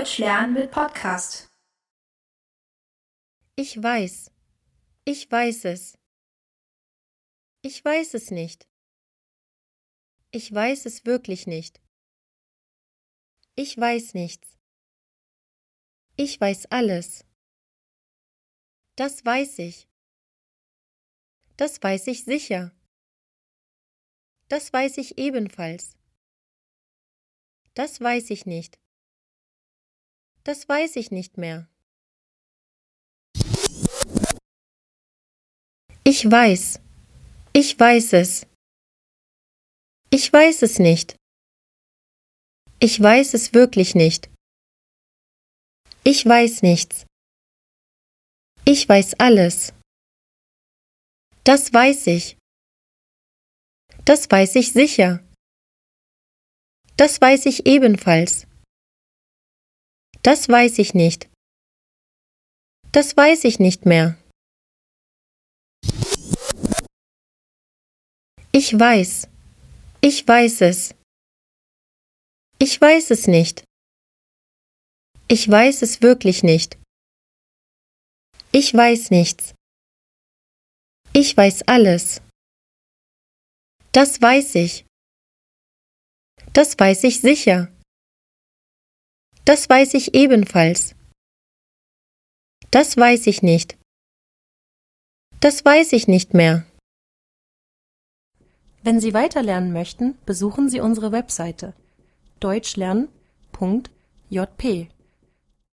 Deutsch lernen mit Podcast. Ich weiß. Ich weiß es. Ich weiß es nicht. Ich weiß es wirklich nicht. Ich weiß nichts. Ich weiß alles. Das weiß ich. Das weiß ich sicher. Das weiß ich ebenfalls. Das weiß ich nicht. Das weiß ich nicht mehr. Ich weiß. Ich weiß es. Ich weiß es nicht. Ich weiß es wirklich nicht. Ich weiß nichts. Ich weiß alles. Das weiß ich. Das weiß ich sicher. Das weiß ich ebenfalls. Das weiß ich nicht. Das weiß ich nicht mehr. Ich weiß. Ich weiß es. Ich weiß es nicht. Ich weiß es wirklich nicht. Ich weiß nichts. Ich weiß alles. Das weiß ich. Das weiß ich sicher. Das weiß ich ebenfalls. Das weiß ich nicht. Das weiß ich nicht mehr. Wenn Sie weiterlernen möchten, besuchen Sie unsere Webseite deutschlernen.jp